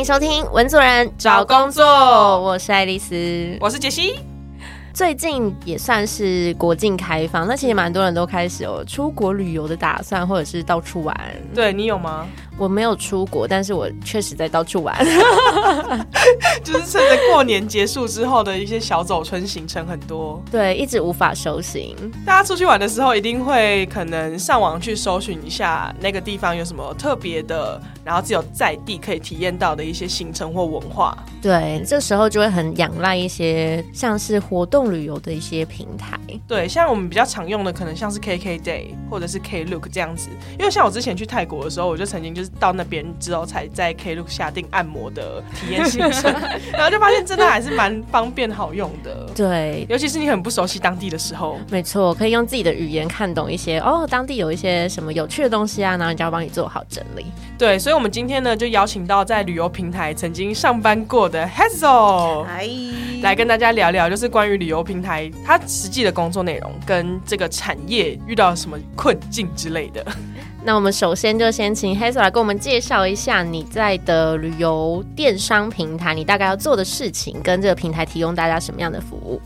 欢迎收听《文主人找工作我是爱丽丝。我是杰西。最近也算是国境开放，那其实蛮多人都开始有出国旅游的打算，或者是到处玩。对你有吗？我没有出国，但是我确实在到处玩。就是趁着过年结束之后的一些小走春行程很多。对，一直无法收行。大家出去玩的时候，一定会可能上网去搜寻一下那个地方有什么特别的，然后只有在地可以体验到的一些行程或文化。对，这时候就会很仰赖一些像是活动旅游的一些平台。对，像我们比较常用的，可能像是 KK Day 或者是 Klook 这样子。因为像我之前去泰国的时候，我就曾经就是到那边之后，才在 Klook 下定按摩的体验行程，然后就发现真的还是蛮方便好用的。对，尤其是你很不熟悉当地的时候，没错，可以用自己的语言看懂一些哦，当地有一些什么有趣的东西啊，然后人家帮你做好整理。对，所以，我们今天呢，就邀请到在旅游平台曾经上班过的 Hazel，嗨，来跟大家聊聊，就是关于旅游平台它实际的工作内容跟这个产业遇到什么困境之类的。那我们首先就先请 Hazel 来跟我们介绍一下你在的旅游电商平台，你大概要做的事情，跟这个平台提供大家什么样的服务。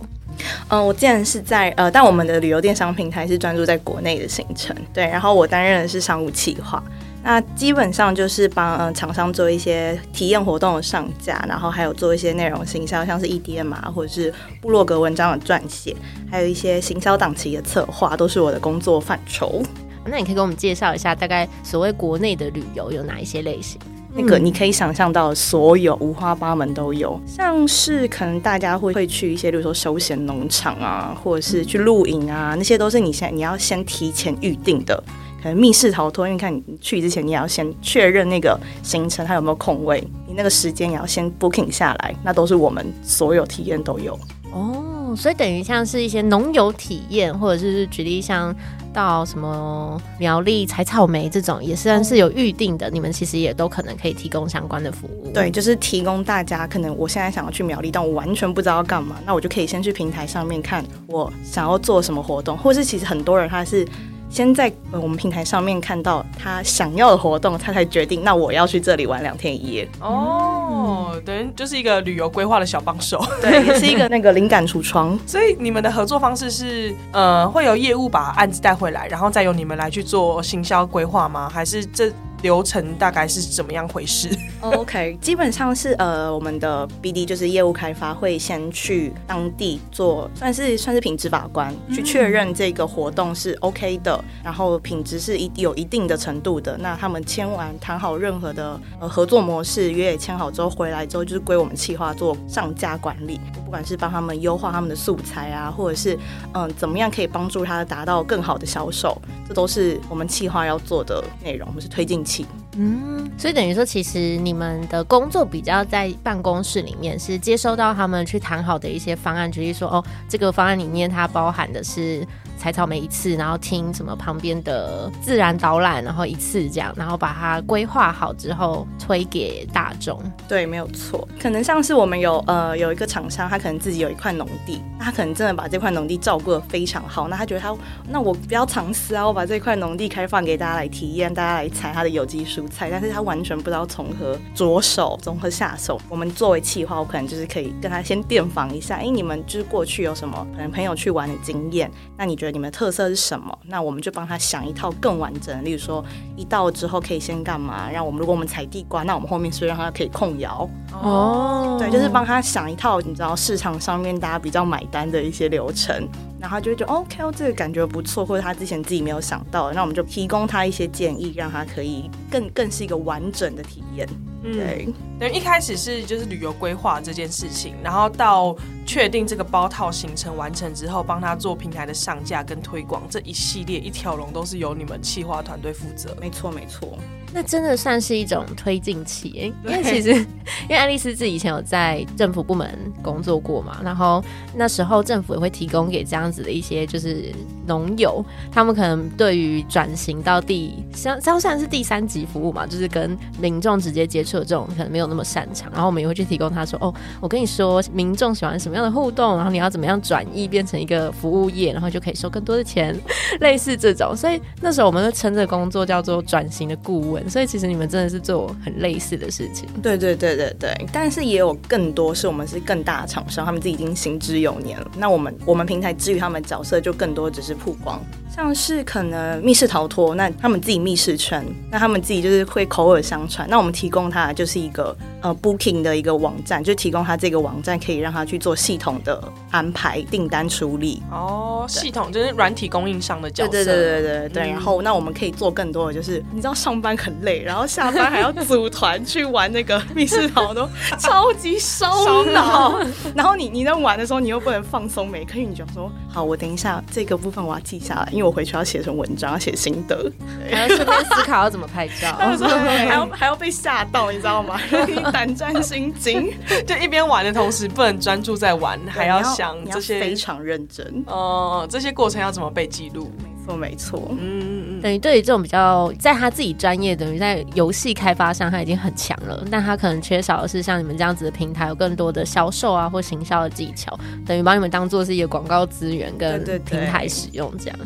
嗯，我既然是在呃，但我们的旅游电商平台是专注在国内的行程，对，然后我担任的是商务企划，那基本上就是帮呃厂商做一些体验活动的上架，然后还有做一些内容行销，像是 EDM 啊，或者是部落格文章的撰写，还有一些行销档期的策划，都是我的工作范畴。那你可以给我们介绍一下，大概所谓国内的旅游有哪一些类型？那个你可以想象到，所有五花八门都有，像是可能大家会会去一些，比如说休闲农场啊，或者是去露营啊，那些都是你先你要先提前预定的。可能密室逃脱，因为看你去之前，你也要先确认那个行程它有没有空位，你那个时间也要先 booking 下来，那都是我们所有体验都有。哦，所以等于像是一些农游体验，或者是举例像到什么苗栗采草莓这种，也算是有预定的。你们其实也都可能可以提供相关的服务。对，就是提供大家，可能我现在想要去苗栗，但我完全不知道要干嘛，那我就可以先去平台上面看我想要做什么活动，或是其实很多人他是。先在我们平台上面看到他想要的活动，他才决定那我要去这里玩两天一夜。哦，等于就是一个旅游规划的小帮手，对，也是一个那个灵感橱窗。所以你们的合作方式是，呃，会有业务把案子带回来，然后再由你们来去做行销规划吗？还是这？流程大概是怎么样回事？OK，基本上是呃，我们的 BD 就是业务开发会先去当地做，算是算是品质把关，去确认这个活动是 OK 的，然后品质是一有一定的程度的。那他们签完谈好任何的呃合作模式，约也签好之后回来之后，就是归我们企划做上架管理，不管是帮他们优化他们的素材啊，或者是嗯怎么样可以帮助他达到更好的销售，这都是我们企划要做的内容，我们是推进器。嗯，所以等于说，其实你们的工作比较在办公室里面，是接收到他们去谈好的一些方案，举例说，哦，这个方案里面它包含的是。采草莓一次，然后听什么旁边的自然导览，然后一次这样，然后把它规划好之后推给大众。对，没有错。可能像是我们有呃有一个厂商，他可能自己有一块农地，那他可能真的把这块农地照顾的非常好，那他觉得他那我不要藏私啊，我把这块农地开放给大家来体验，大家来采他的有机蔬菜，但是他完全不知道从何着手，从何下手。我们作为企划，我可能就是可以跟他先电访一下，哎，你们就是过去有什么可能朋友去玩的经验，那你觉得？你们的特色是什么？那我们就帮他想一套更完整的。例如说，一到之后可以先干嘛？让我们如果我们采地瓜，那我们后面是让他可以控摇。哦，对，就是帮他想一套，你知道市场上面大家比较买单的一些流程。然后他就会觉得 OK，这个感觉不错，或者他之前自己没有想到，那我们就提供他一些建议，让他可以更更是一个完整的体验。对，等于一开始是就是旅游规划这件事情，然后到确定这个包套行程完成之后，帮他做平台的上架跟推广，这一系列一条龙都是由你们企划团队负责。没错，没错。那真的算是一种推进器，因为其实因为爱丽丝自己以前有在政府部门工作过嘛，然后那时候政府也会提供给这样子的一些就是农友，他们可能对于转型到第像像算是第三级服务嘛，就是跟民众直接接触的这种可能没有那么擅长，然后我们也会去提供他说哦，我跟你说民众喜欢什么么样的互动，然后你要怎么样转移变成一个服务业，然后就可以收更多的钱，类似这种。所以那时候我们就称这工作叫做转型的顾问。所以其实你们真的是做很类似的事情。对对对对对，但是也有更多是我们是更大的厂商，他们自己已经行之有年了。那我们我们平台至于他们角色就更多只是曝光。像是可能密室逃脱，那他们自己密室圈，那他们自己就是会口耳相传。那我们提供他就是一个呃 booking 的一个网站，就提供他这个网站可以让他去做系统的安排、订单处理。哦，系统就是软体供应商的角色。对对对对对对。然后那我们可以做更多的，就是你知道上班很累，然后下班还要组团去玩那个密室逃脱，超级烧脑。然后你你在玩的时候，你又不能放松，没可以你就说好，我等一下这个部分我要记下来，因为。我回去要写成文章，要写心得，还要顺便思考要怎么拍照，还要还要被吓到，你知道吗？胆战心惊，就一边玩的同时不能专注在玩，还要想这些非常认真哦。这些过程要怎么被记录？没错，没错。嗯嗯嗯。等于对于这种比较在他自己专业，等于在游戏开发上他已经很强了，但他可能缺少的是像你们这样子的平台，有更多的销售啊或行销的技巧，等于把你们当做是一个广告资源跟平台使用这样。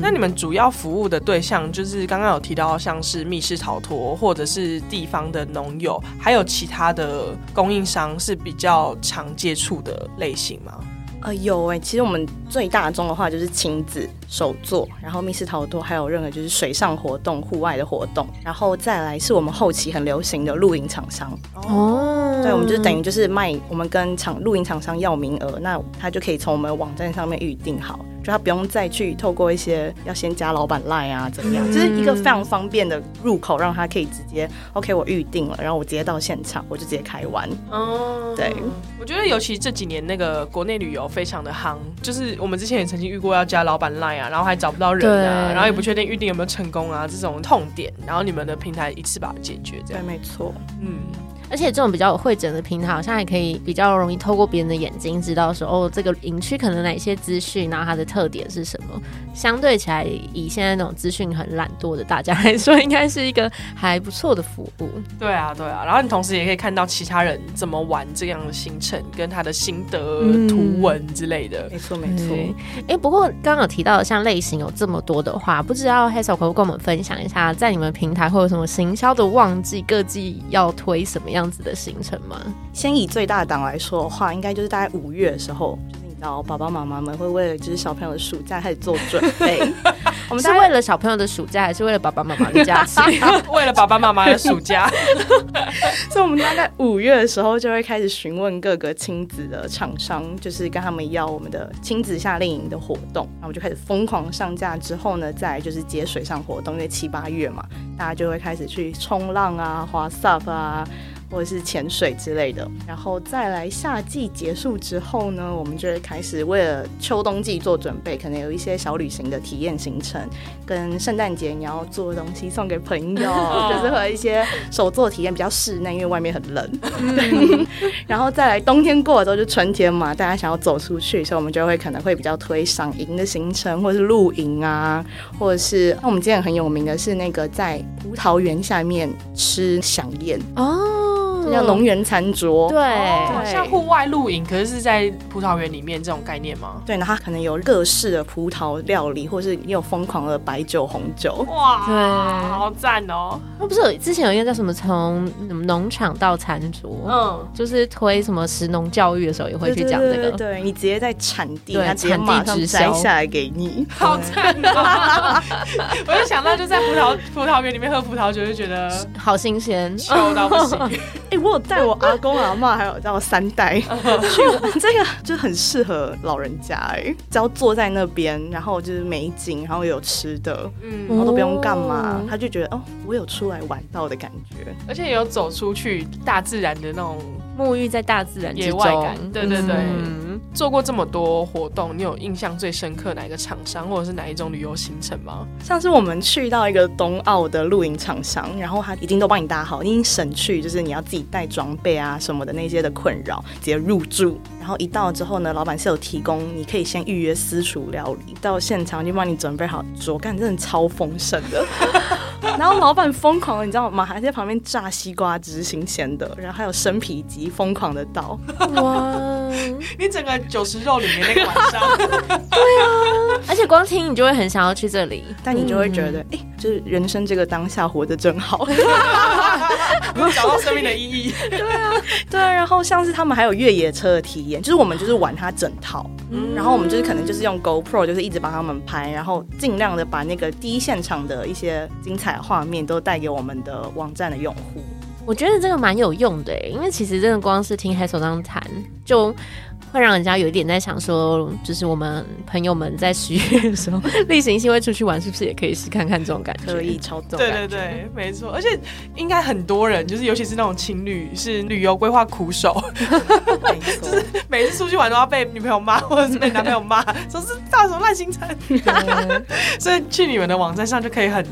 那你们主要服务的对象就是刚刚有提到，像是密室逃脱，或者是地方的农友，还有其他的供应商是比较常接触的类型吗？呃，有哎，其实我们最大宗的话就是亲子手作，然后密室逃脱，还有任何就是水上活动、户外的活动，然后再来是我们后期很流行的露营厂商哦，对，我们就等于就是卖，我们跟厂露营厂商要名额，那他就可以从我们网站上面预定好。就他不用再去透过一些要先加老板赖啊怎么样，就是一个非常方便的入口，让他可以直接 OK 我预定了，然后我直接到现场，我就直接开玩。哦，对，我觉得尤其这几年那个国内旅游非常的夯，就是我们之前也曾经遇过要加老板赖啊，然后还找不到人啊，然后也不确定预定有没有成功啊这种痛点，然后你们的平台一次把它解决，这样。对，没错，嗯。而且这种比较有会诊的平台，好像也可以比较容易透过别人的眼睛知道说，哦，这个营区可能哪些资讯，然后它的特点是什么。相对起来，以现在那种资讯很懒惰的大家来说，应该是一个还不错的服务。对啊，对啊。然后你同时也可以看到其他人怎么玩这样的行程，跟他的心得图文之类的。没错，没错。哎，不过刚刚有提到的像类型有这么多的话，不知道 Hazel 可不可以跟我们分享一下，在你们平台会有什么行销的旺季，各季要推什么样？样子的行程吗？先以最大档来说的话，应该就是大概五月的时候，就是你知道，爸爸妈妈们会为了就是小朋友的暑假开始做准备。我们是为了小朋友的暑假，还是为了爸爸妈妈的假期？为了爸爸妈妈的暑假。所以，我们大概五月的时候就会开始询问各个亲子的厂商，就是跟他们要我们的亲子夏令营的活动。然后我们就开始疯狂上架。之后呢，再就是接水上活动，因为七八月嘛，大家就会开始去冲浪啊、滑 SUP 啊。或者是潜水之类的，然后再来夏季结束之后呢，我们就会开始为了秋冬季做准备，可能有一些小旅行的体验行程，跟圣诞节你要做的东西送给朋友，就是和一些手作体验比较室内，因为外面很冷。然后再来冬天过了之后就春天嘛，大家想要走出去，所以我们就会可能会比较推赏营的行程，或者是露营啊，或者是那我们今天很有名的是那个在葡萄园下面吃响宴哦。像农园餐桌，对，像户外露营，可是是在葡萄园里面这种概念吗？对，那它可能有各式的葡萄料理，或是也有疯狂的白酒、红酒。哇，对，好赞哦！那不是有之前有一个叫什么从农场到餐桌，嗯，就是推什么食农教育的时候也会去讲这个。对你直接在产地，对，产地直摘下来给你，好赞哦！我就想到就在葡萄葡萄园里面喝葡萄酒，就觉得好新鲜，臭到不行。我有带我阿公阿妈，还有带我三代 去，这个就很适合老人家哎，只要坐在那边，然后就是美景，然后有吃的，嗯，然后都不用干嘛，他就觉得哦，我有出来玩到的感觉，而且有走出去大自然的那种。沐浴在大自然野外感，对对对。做过这么多活动，你有印象最深刻哪一个厂商，或者是哪一种旅游行程吗？像是我们去到一个冬奥的露营厂商，然后他已经都帮你搭好，已经省去就是你要自己带装备啊什么的那些的困扰，直接入住。然后一到之后呢，老板是有提供，你可以先预约私厨料理，到现场就帮你准备好桌，干真的超丰盛的。然后老板疯狂的，你知道吗？还在旁边炸西瓜汁，新鲜的，然后还有生皮鸡，疯狂的倒。哇！嗯，你整个九十肉里面那个晚上，对啊而且光听你就会很想要去这里。但你就会觉得，哎、就是人生这个当下活得真好。找到生命的意义。对啊，对啊然后像是他们还有越野车的体验，就是我们就是玩它整套，然后我们就是可能就是用 GoPro，就是一直帮他们拍，然后尽量的把那个第一现场的一些精彩画面都带给我们的网站的用户。我觉得这个蛮有用的欸，因为其实真的光是听黑手这样谈，就会让人家有一点在想说，就是我们朋友们在十月的时候 例行性会出去玩，是不是也可以试看看这种感觉？可以超这种对感对对，没错，而且应该很多人，就是尤其是那种情侣，是旅游规划苦手，就是，每次出去玩都要被女朋友骂，或者是被男朋友骂，说是到什么烂行程。所以去你们的网站上就可以很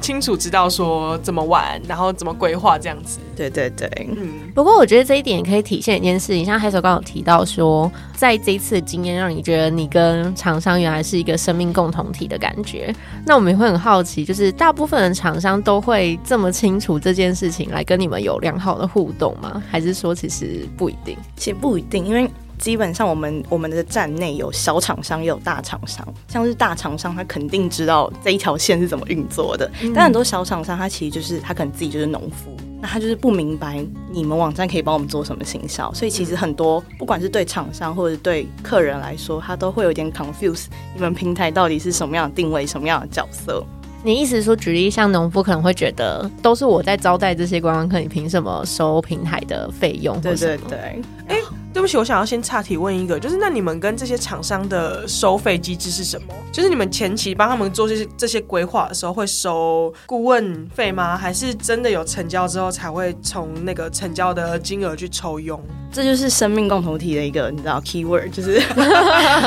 清楚知道说怎么玩，然后怎么规划这样子。对对对，嗯，不过我觉得这一点可以体现一件事情，像黑手刚有提到说，在这一次的经验让你觉得你跟厂商原来是一个生命共同体的感觉。那我们也会很好奇，就是大部分的厂商都会这么清楚这件事情来跟你们有良好的互动吗？还是说其实不一定？其实不一定，因为基本上我们我们的站内有小厂商，也有大厂商。像是大厂商，他肯定知道这一条线是怎么运作的，但很多小厂商，他其实就是他可能自己就是农夫。那他就是不明白你们网站可以帮我们做什么行销，所以其实很多不管是对厂商或者对客人来说，他都会有点 confuse，你们平台到底是什么样的定位，什么样的角色？你意思是说，举例像农夫可能会觉得，都是我在招待这些观光客，你凭什么收平台的费用？对对。对，哎、对不起，我想要先岔题问一个，就是那你们跟这些厂商的收费机制是什么？就是你们前期帮他们做这些这些规划的时候，会收顾问费吗？还是真的有成交之后才会从那个成交的金额去抽佣？这就是生命共同体的一个你知道 keyword，就是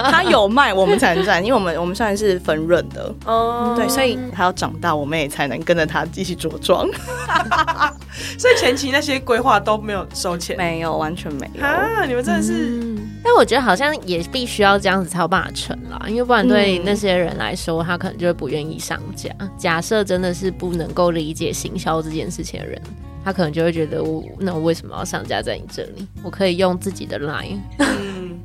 他有卖我们才能赚，因为我们我们算是分润的，哦对，所以他要长大，我们也才能跟着他继续茁壮。所以前期那些规划都没有收钱没有，完全没有。啊！你们真的是、嗯，但我觉得好像也必须要这样子才有办法成啦，因为不然对嗯那些人来说，他可能就会不愿意上架。假设真的是不能够理解行销这件事情的人，他可能就会觉得我那我为什么要上架在你这里？我可以用自己的 line。嗯，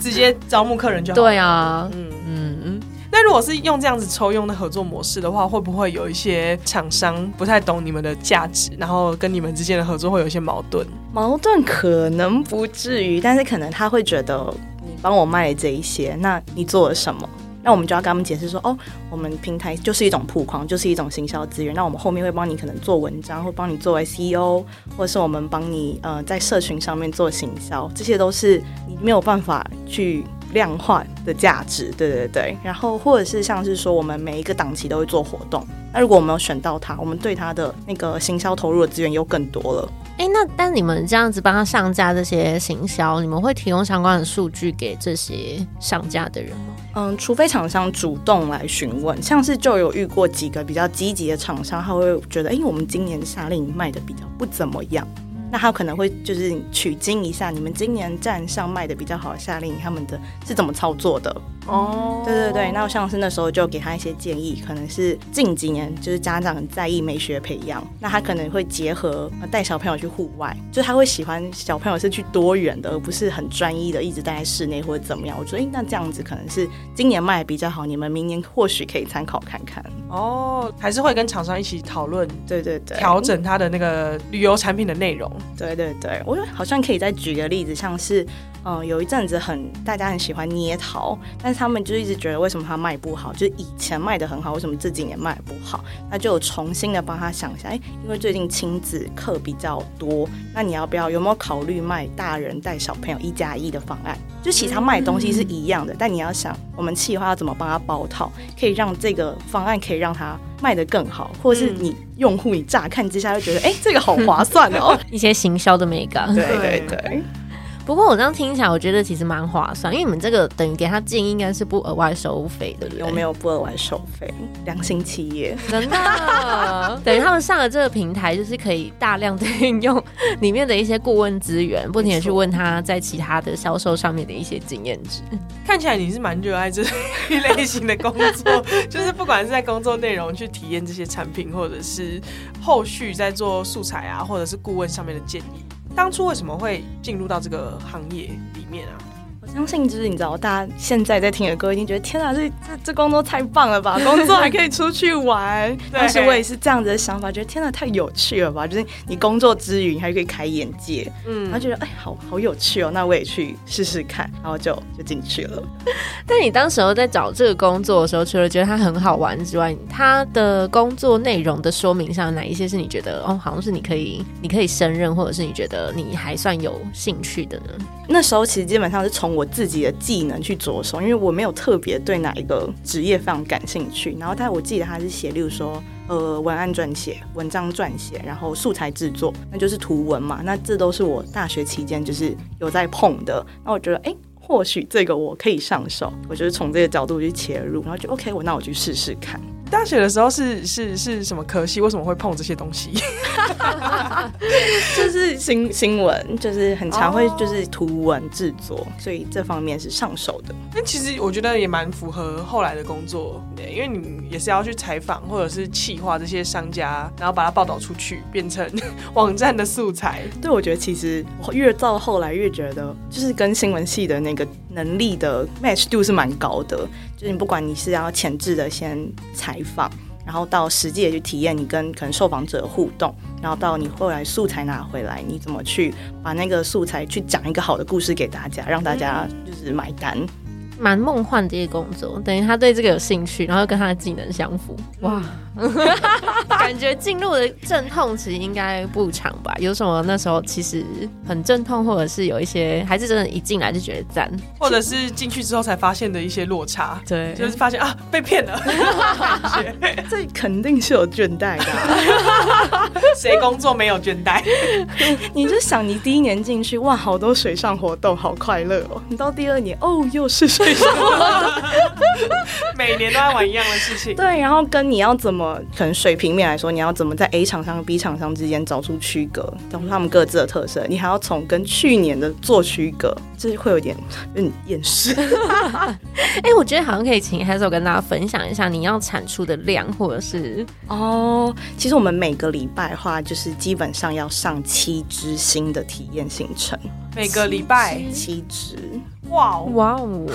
直接招募客人就好。对，啊，嗯。嗯，那如果是用这样子抽佣的合作模式的话，会不会有一些厂商不太懂你们的价值，然后跟你们之间的合作会有一些矛盾？矛盾可能不至于，但是可能他会觉得你帮我卖了这一些，那你做了什么？那我们就要跟他们解释说，哦，我们平台就是一种曝光，就是一种行销资源。那我们后面会帮你可能做文章，或帮你做 SEO，或者是我们帮你呃在社群上面做行销，这些都是你没有办法去量化的价值。对对对。然后或者是像是说，我们每一个档期都会做活动。那如果我们有选到它，我们对它的那个行销投入的资源又更多了。哎、那但你们这样子帮他上架这些行销，你们会提供相关的数据给这些上架的人吗？嗯，除非厂商主动来询问，像是就有遇过几个比较积极的厂商，他会觉得，哎、我们今年夏令营卖的比较不怎么样，那他可能会就是取经一下你们今年站上卖的比较好的夏令营，他们的是怎么操作的？哦，对对对，那像是那时候就给他一些建议，可能是近几年就是家长很在意美学培养，那他可能会结合呃带小朋友去户外，就他会喜欢小朋友是去多元的，而不是很专一的一直待在室内或者怎么样。我觉得，诶那这样子可能是今年卖的比较好，你们明年或许可以参考看看。哦，还是会跟厂商一起讨论对对对，调整他的那个旅游产品的内容。对对对，我觉得好像可以再举个例子，像是，嗯、有一阵子很大家很喜欢捏陶，但是他们就一直觉得为什么它卖不好，就是以前卖的很好，为什么这几年卖不好？那就有重新的帮他想一下，哎，因为最近亲子课比较多，那你要不要有没有考虑卖大人带小朋友一加一的方案？就其实他卖的东西是一样的，但你要想我们企划要怎么帮他包套，可以让这个方案可以让他卖得更好，或者是你用户你乍看之下就觉得，哎、这个好划算哦。一些行销的美感。对对对对，不过我这样听起来，我觉得其实蛮划算，因为你们这个等于给他建议，应该是不额外收费，对不对？有没有不额外收费？良心企业，真的，等于他们上了这个平台，就是可以大量的运用里面的一些顾问资源，不停的去问他在其他的销售上面的一些经验值。看起来你是蛮热爱这一类型的工作，就是不管是在工作内容去体验这些产品，或者是后续在做素材啊，或者是顾问上面的建议。当初为什么会进入到这个行业里面啊？相信就是你知道，大家现在在听的歌一定觉得天啊，这这这工作太棒了吧！工作还可以出去玩。当时我也是这样子的想法，觉得天啊，太有趣了吧！就是你工作之余，你还可以开眼界，嗯，然后觉得哎，好好有趣哦，那我也去试试看，然后就就进去了。但你当时候在找这个工作的时候，除了觉得它很好玩之外，它的工作内容的说明上，哪一些是你觉得哦，好像是你可以你可以胜任，或者是你觉得你还算有兴趣的呢？那时候其实基本上是从我我自己的技能去着手，因为我没有特别对哪一个职业非常感兴趣。然后，但我记得他是写，例如说，呃，文案撰写、文章撰写，然后素材制作，那就是图文嘛。那这都是我大学期间就是有在碰的。那我觉得，哎，或许这个我可以上手，我就是从这个角度去切入，然后就 OK，我那我去试试看。大学的时候是是是什么科系？为什么会碰这些东西？就是新新闻，就是很常会就是图文制作，所以这方面是上手的。那其实我觉得也蛮符合后来的工作，对，因为你也是要去采访或者是企划这些商家，然后把它报道出去，变成 网站的素材。对，我觉得其实越到后来越觉得，就是跟新闻系的那个能力的 match 度是蛮高的。就是你不管你是要前置的先采访，然后到实际的去体验你跟可能受访者互动，然后到你后来素材拿回来，你怎么去把那个素材去讲一个好的故事给大家，让大家就是买单。蛮梦幻的一个工作，等于他对这个有兴趣，然后跟他的技能相符，哇，感觉进入的阵痛其实应该不长吧？有什么那时候其实很阵痛，或者是有一些还是真的，一进来就觉得赞，或者是进去之后才发现的一些落差，对，就是发现啊被骗了，这肯定是有倦怠的，谁工作没有倦怠？你就想你第一年进去，哇，好多水上活动，好快乐哦，你到第二年，哦，又是水上活动。每年都在玩一样的事情。对，然后跟你要怎么，可能水平面来说，你要怎么在 A 厂商、B 厂商之间找出区隔，找出他们各自的特色。你还要从跟去年的做区隔，这会有点嗯厌世。哎，我觉得好像可以请 Hazel 跟大家分享一下你要产出的量，或者是哦，其实我们每个礼拜的话，就是基本上要上七支新的体验行程，每个礼拜七支。哇哦哇哦！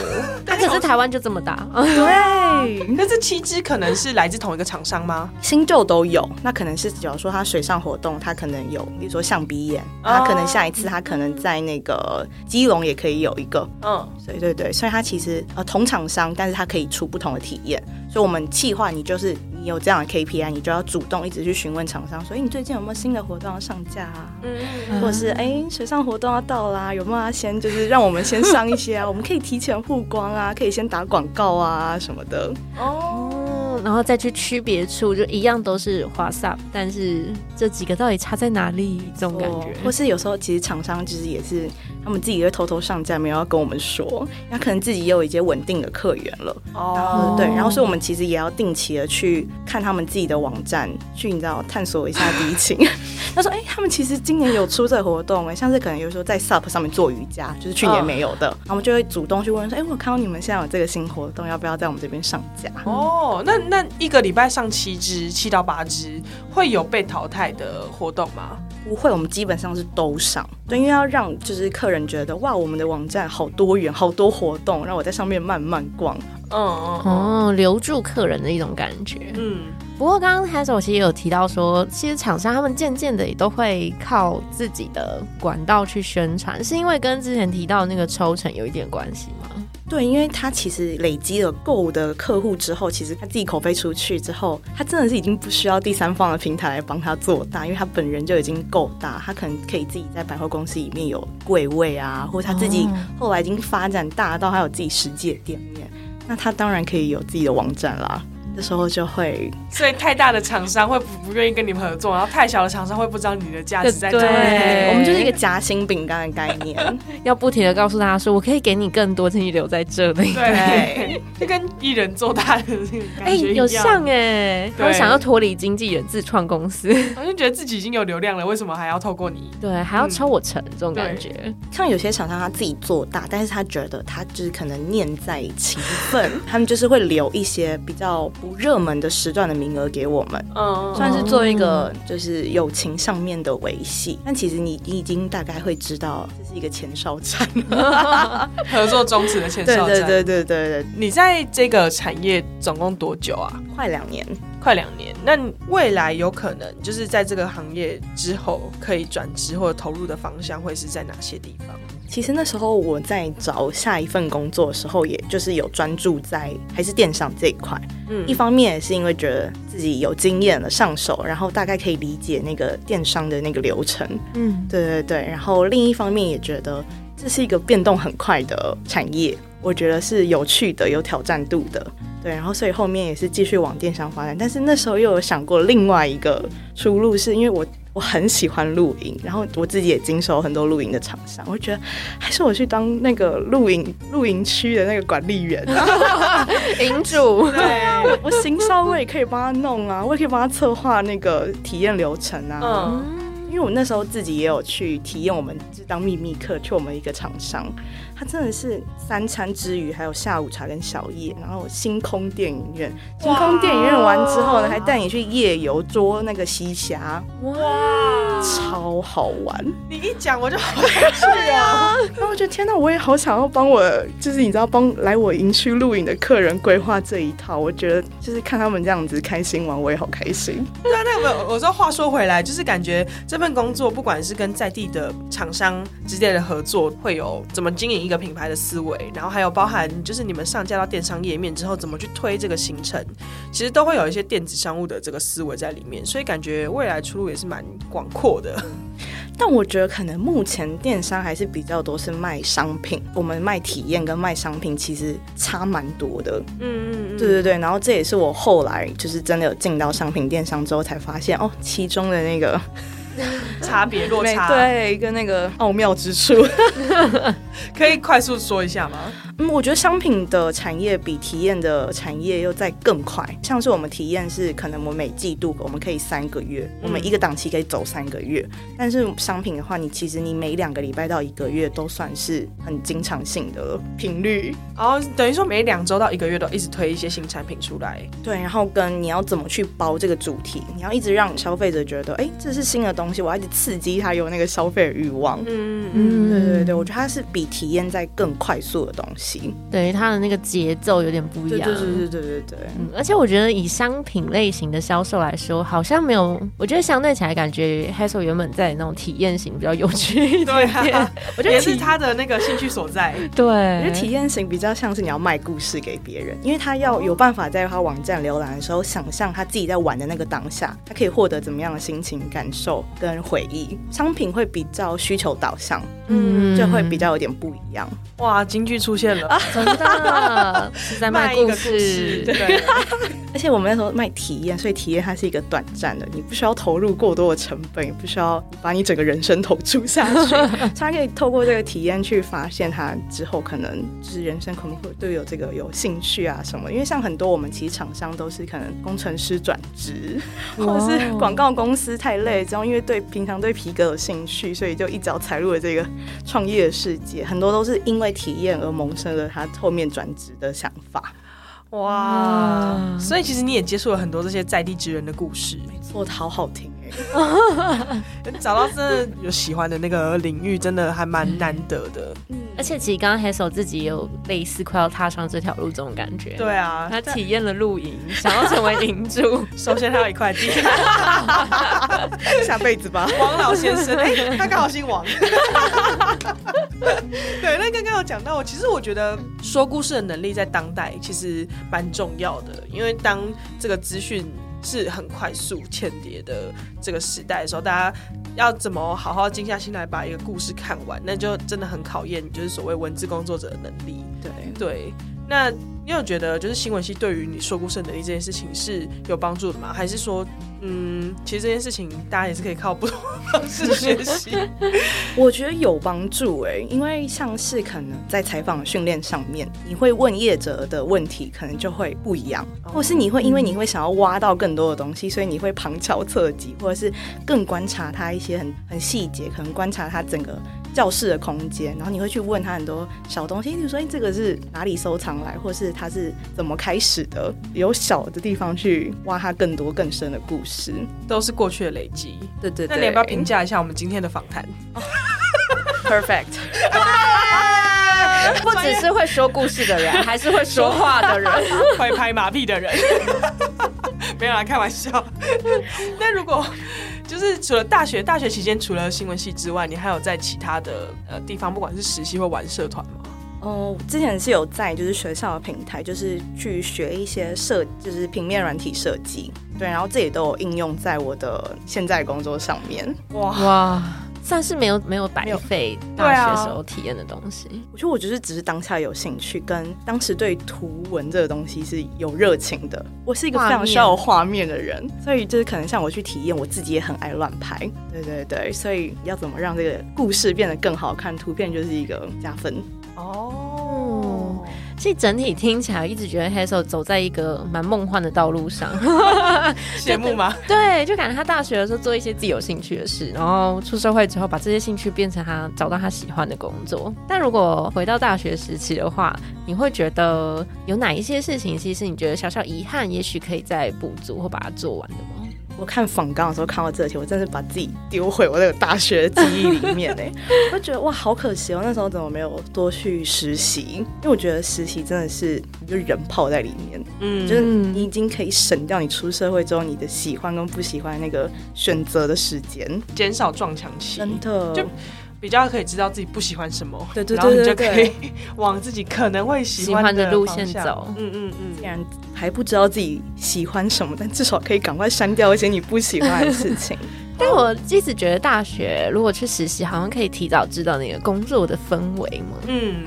但 可是台湾就这么大，对。那这七只可能是来自同一个厂商吗？新旧都有。那可能是假如说它水上活动，它可能有，比如说象鼻眼，它可能下一次它可能在那个基隆也可以有一个。嗯，对对对。所以它其实呃同厂商，但是它可以出不同的体验。所以我们企划，你就是你有这样的 KPI，你就要主动一直去询问厂商，所以你最近有没有新的活动要上架啊？嗯，或者是哎水上活动要到啦，有没有要先就是让我们先上一些啊？我们可以提前曝光啊，可以先打广告啊什么的。哦，然后再去区别出就一样都是华萨，但是这几个到底差在哪里？这种感觉，或是有时候其实厂商其实也是。他们自己会偷偷上架，没有要跟我们说。那可能自己也有一些稳定的客源了。哦，对，然后所以我们其实也要定期的去看他们自己的网站，去你知道探索一下敌情。他说：“哎，他们其实今年有出这个活动，哎，像是可能有时候在 SUP 上面做瑜伽，就是去年没有的。然后我们就会主动去问说：，哎，我看到你们现在有这个新活动，要不要在我们这边上架？哦，那那一个礼拜上七支，七到八支，会有被淘汰的活动吗？不会，我们基本上是都上。对，因为要让就是客人觉得哇，我们的网站好多元，好多活动，让我在上面慢慢逛。嗯哦，留住客人的一种感觉。嗯，不过刚刚 Hazel 其实有提到说，其实厂商他们渐渐的也都会靠自己的管道去宣传，是因为跟之前提到那个抽成有一点关系吗？对，因为他其实累积了够的客户之后，其实他自己口碑出去之后，他真的是已经不需要第三方的平台来帮他做大，因为他本人就已经够大，他可能可以自己在百货公司里面有柜位啊，或者他自己后来已经发展大到他有自己实际的店面。那他当然可以有自己的网站啦，这时候就会，所以太大的厂商会不不愿意跟你们合作，然后太小的厂商会不知道你的价值在哪里。我们就是一个夹心饼干的概念，要不停的告诉大家说，我可以给你更多，请你留在这里。对，就跟一人做大的那个哎、感觉一样。有像哎、他们对想要脱离经纪人自创公司，我就觉得自己已经有流量了，为什么还要透过你？对，还要抽我成、这种感觉。像有些厂商他自己做大，但是他觉得他就是可能念在情分，他们就是会留一些比较不热门的时段的名额给我们，嗯，算是做一个就是友情上面的维系。但其实你你已经大概会知道这是一个前哨战，合作终止的前对哨战。对对对对对，你在这个产业总共多久啊？快两年。快两年。那未来有可能就是在这个行业之后可以转职或者投入的方向会是在哪些地方？其实那时候我在找下一份工作的时候，也就是有专注在还是电商这一块。嗯一方面也是因为觉得自己有经验了上手，然后大概可以理解那个电商的那个流程。嗯，对对对，然后另一方面也觉得这是一个变动很快的产业，我觉得是有趣的、有挑战度的。对，然后所以后面也是继续往电商发展，但是那时候又有想过另外一个出路，是因为我我很喜欢露营，然后我自己也经手很多露营的厂商，我就觉得还是我去当那个露营露营区的那个管理员，营主，对，啊我行销我也可以帮他弄啊，我也可以帮他策划那个体验流程啊。嗯，因为我那时候自己也有去体验，我们就是当秘密客去我们一个厂商，他真的是三餐之余还有下午茶跟宵夜，然后星空电影院，星空电影院完之后呢，还带你去夜游捉那个西霞，哇，超好玩。你一讲我就好想去 啊！然后我觉得天哪，我也好想要帮我，就是你知道帮来我营区露营的客人规划这一套，我觉得就是看他们这样子开心玩，我也好开心。对啊，那我我说话说回来，就是感觉这份工作不管是跟在地的厂商之间的合作，会有怎么经营一个品牌的思维，然后还有包含就是你们上架到电商页面之后，怎么去推这个行程，其实都会有一些电子商务的这个思维在里面，所以感觉未来出路也是蛮广阔的。但我觉得可能目前电商还是比较多是卖商品，我们卖体验跟卖商品其实差蛮多的。嗯嗯对对对，然后这也是我后来就是真的有进到商品电商之后才发现哦，其中的那个 差别落差，，对跟那个奥妙之处。可以快速说一下吗？嗯，我觉得商品的产业比体验的产业又在更快。像是我们体验是可能我们每季度我们可以三个月，我们一个档期可以走三个月。但是商品的话，你其实你每两个礼拜到一个月都算是很经常性的频率。然后等于说每两周到一个月都一直推一些新产品出来，对，然后跟你要怎么去包这个主题，你要一直让消费者觉得，哎，这是新的东西，我要一直刺激他有那个消费的欲望。嗯嗯，嗯，对对对，我觉得它是比体验在更快速的东西。等于它的那个节奏有点不一样。对对对对对对对。嗯，而且我觉得以商品类型的销售来说，好像没有，我觉得相对起来，感觉 Hassel 原本在那种体验型比较有趣一对点对。啊，我觉得也是他的那个兴趣所在。对，我觉得体验型比较像是你要卖故事给别人，因为他要有办法在他网站浏览的时候，想象他自己在玩的那个当下，他可以获得怎么样的心情、感受跟回忆。商品会比较需求导向，嗯就会比较有点不一样。哇，京剧出现了，真的是在卖一个故事，对，而且我们那时候卖体验，所以体验它是一个短暂的，你不需要投入过多的成本，也不需要把你整个人生投注下去，所以他可以透过这个体验去发现他之后可能就是人生可能会对有这个有兴趣啊什么。因为像很多我们其实厂商都是可能工程师转职，或者是广告公司太累，之后因为对平常对皮革有兴趣，所以就一脚踩入了这个创业的世界。很多都是因为体验而萌生了他后面转职的想法。哇，所以其实你也接触了很多这些在地职人的故事，没错好好听哎、找到真的有喜欢的那个领域，真的还蛮难得的。而且其实刚刚 Hassel 自己也有类似快要踏上这条路这种感觉。对啊，他体验了露营，想要成为营主。首先他有一块地，下辈子吧。王老先生，哎、他刚好姓王。对，那刚刚有讲到，其实我觉得说故事的能力在当代其实蛮重要的，因为当这个资讯是很快速欠叠的这个时代的时候，大家要怎么好好静下心来把一个故事看完，那就真的很考验就是所谓文字工作者的能力。对，对，那你有觉得就是新闻系对于你说故事能力这件事情是有帮助的吗？还是说，嗯，其实这件事情大家也是可以靠不同的方式学习？我觉得有帮助哎、因为像是可能在采访训练上面，你会问业者的问题，可能就会不一样，或是你会因为你会想要挖到更多的东西，所以你会旁敲侧击，或者是更观察他一些很很细节，可能观察他整个教室的空间，然后你会去问他很多小东西，比如说，哎、这个是哪里收藏来，或是他是怎么开始的，有小的地方去挖他更多更深的故事。都是过去的累积。对对对，那你要不要评价一下我们今天的访谈？？Perfect。不只是会说故事的人，还是会说话的人。会拍马屁的人，没有啦，开玩笑。那如果就是除了大学大学期间，除了新闻系之外，你还有在其他的呃地方，不管是实习或玩社团吗？哦，之前是有在就是学校的平台，就是去学一些设，就是平面软体设计，对，然后这也都有应用在我的现在工作上面。哇，哇，算是没有没有白费大学时候体验的东西。我觉得我就是只是当下有兴趣，跟当时对图文这个东西是有热情的。我是一个非常需要有画面的人，所以就是可能像我去体验，我自己也很爱乱拍。对对对，所以要怎么让这个故事变得更好看，图片就是一个加分。哦，其实整体听起来，一直觉得 Hazel 走在一个蛮梦幻的道路上。羡慕吗？对，就感觉他大学的时候做一些自己有兴趣的事，然后出社会之后把这些兴趣变成他找到他喜欢的工作。但如果回到大学时期的话，你会觉得有哪一些事情，其实你觉得小小遗憾，也许可以再补足或把它做完的吗？我看访纲的时候看到这题，我真是把自己丢回我那个大学的记忆里面哎，我就觉得哇，好可惜哦，那时候怎么没有多去实习？因为我觉得实习真的是你就人泡在里面，嗯，就是你已经可以省掉你出社会之后你的喜欢跟不喜欢那个选择的时间，减少撞墙期，真的。就比较可以知道自己不喜欢什么，对对对然后你就对可以 往自己可能会喜欢的路线走。嗯嗯嗯。既，然还不知道自己喜欢什么，但至少可以赶快删掉一些你不喜欢的事情。但我一直觉得大学如果去实习，好像可以提早知道那个工作的氛围嘛。嗯，嗯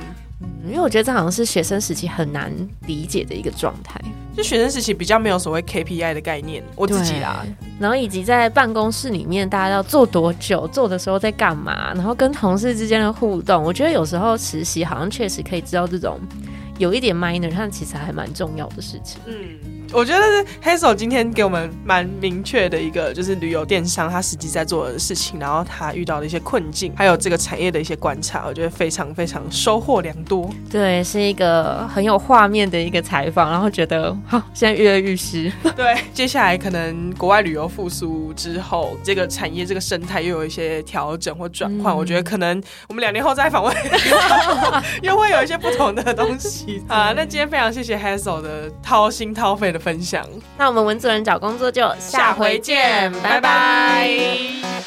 因为我觉得这好像是学生时期很难理解的一个状态。就学生时期比较没有所谓 KPI 的概念，我自己啦，然后以及在办公室里面，大家要做多久，做的时候在干嘛，然后跟同事之间的互动，我觉得有时候实习好像确实可以知道这种有一点 minor，但其实还蛮重要的事情。嗯。我觉得 Hazel 今天给我们蛮明确的一个，就是旅游电商他实际在做的事情，然后他遇到的一些困境，还有这个产业的一些观察，我觉得非常非常收获良多。对，是一个很有画面的一个采访，然后觉得好，现在跃跃欲试。对，接下来可能国外旅游复苏之后，这个产业这个生态又有一些调整或转换，嗯我觉得可能我们两年后再访问，又会有一些不同的东西啊。那今天非常谢谢 Hazel 的掏心掏肺的分享，那我们文主人找工作就下回见，拜拜。